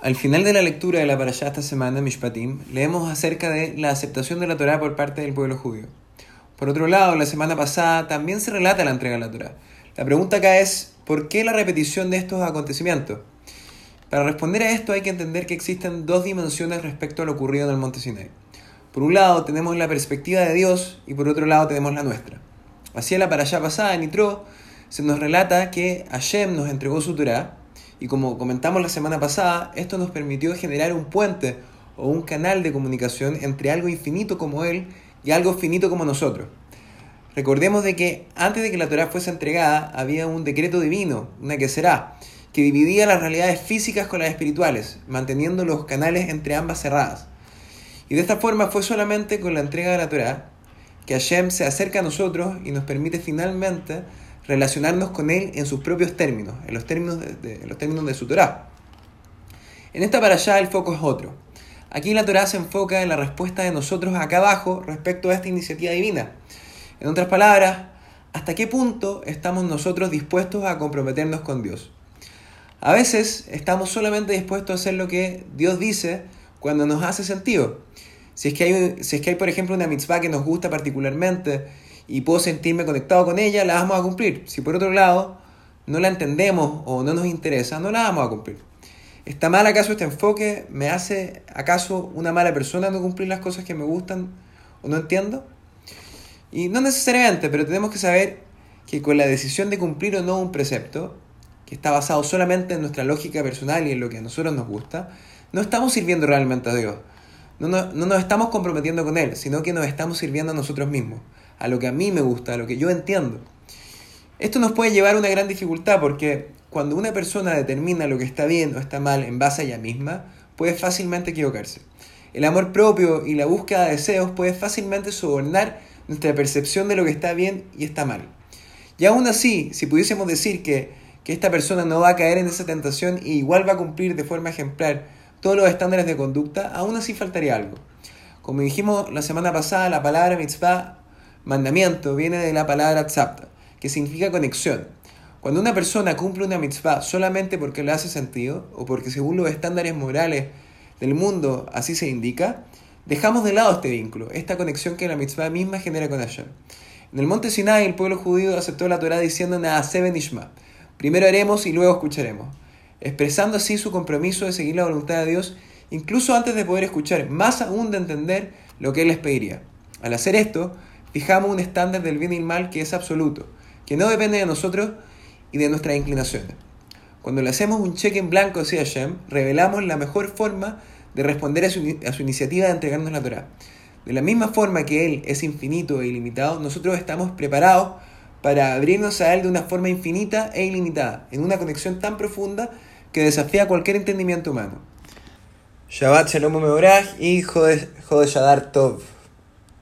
Al final de la lectura de la Parashá esta semana, Mishpatim, leemos acerca de la aceptación de la Torá por parte del pueblo judío. Por otro lado, la semana pasada también se relata la entrega de la Torá. La pregunta acá es, ¿por qué la repetición de estos acontecimientos? Para responder a esto hay que entender que existen dos dimensiones respecto a lo ocurrido en el monte Sinai. Por un lado tenemos la perspectiva de Dios y por otro lado tenemos la nuestra. Así en la Parashá pasada, en Nitro, se nos relata que Hashem nos entregó su Torá y como comentamos la semana pasada, esto nos permitió generar un puente o un canal de comunicación entre algo infinito como Él y algo finito como nosotros. Recordemos de que antes de que la Torah fuese entregada había un decreto divino, una que será, que dividía las realidades físicas con las espirituales, manteniendo los canales entre ambas cerradas. Y de esta forma fue solamente con la entrega de la Torah que Hashem se acerca a nosotros y nos permite finalmente relacionarnos con Él en sus propios términos, en los términos de, los términos de su Torah. En esta para allá el foco es otro. Aquí la Torah se enfoca en la respuesta de nosotros acá abajo respecto a esta iniciativa divina. En otras palabras, ¿hasta qué punto estamos nosotros dispuestos a comprometernos con Dios? A veces estamos solamente dispuestos a hacer lo que Dios dice cuando nos hace sentido. Si es que hay, si es que hay por ejemplo, una mitzvah que nos gusta particularmente y puedo sentirme conectado con ella, la vamos a cumplir. Si por otro lado no la entendemos o no nos interesa, no la vamos a cumplir. ¿Está mal acaso este enfoque? ¿Me hace acaso una mala persona no cumplir las cosas que me gustan o no entiendo? Y no necesariamente, pero tenemos que saber que con la decisión de cumplir o no un precepto, que está basado solamente en nuestra lógica personal y en lo que a nosotros nos gusta, no estamos sirviendo realmente a Dios. No, no, no nos estamos comprometiendo con Él, sino que nos estamos sirviendo a nosotros mismos a lo que a mí me gusta, a lo que yo entiendo. Esto nos puede llevar a una gran dificultad porque cuando una persona determina lo que está bien o está mal en base a ella misma, puede fácilmente equivocarse. El amor propio y la búsqueda de deseos puede fácilmente sobornar nuestra percepción de lo que está bien y está mal. Y aún así, si pudiésemos decir que, que esta persona no va a caer en esa tentación y igual va a cumplir de forma ejemplar todos los estándares de conducta, aún así faltaría algo. Como dijimos la semana pasada, la palabra mitzvah Mandamiento viene de la palabra tzapta, que significa conexión. Cuando una persona cumple una mitzvah solamente porque le hace sentido, o porque según los estándares morales del mundo así se indica, dejamos de lado este vínculo, esta conexión que la mitzvah misma genera con Hashem. En el monte Sinai el pueblo judío aceptó la Torah diciendo Naaseben Ishma, primero haremos y luego escucharemos, expresando así su compromiso de seguir la voluntad de Dios, incluso antes de poder escuchar, más aún de entender lo que Él les pediría. Al hacer esto, fijamos un estándar del bien y el mal que es absoluto, que no depende de nosotros y de nuestras inclinaciones. Cuando le hacemos un cheque en blanco hacia Hashem, revelamos la mejor forma de responder a su, iniciativa de entregarnos la Torah. De la misma forma que Él es infinito e ilimitado, nosotros estamos preparados para abrirnos a Él de una forma infinita e ilimitada, en una conexión tan profunda que desafía cualquier entendimiento humano. Shabbat Shalom Meorach y Jode Shadar Tov.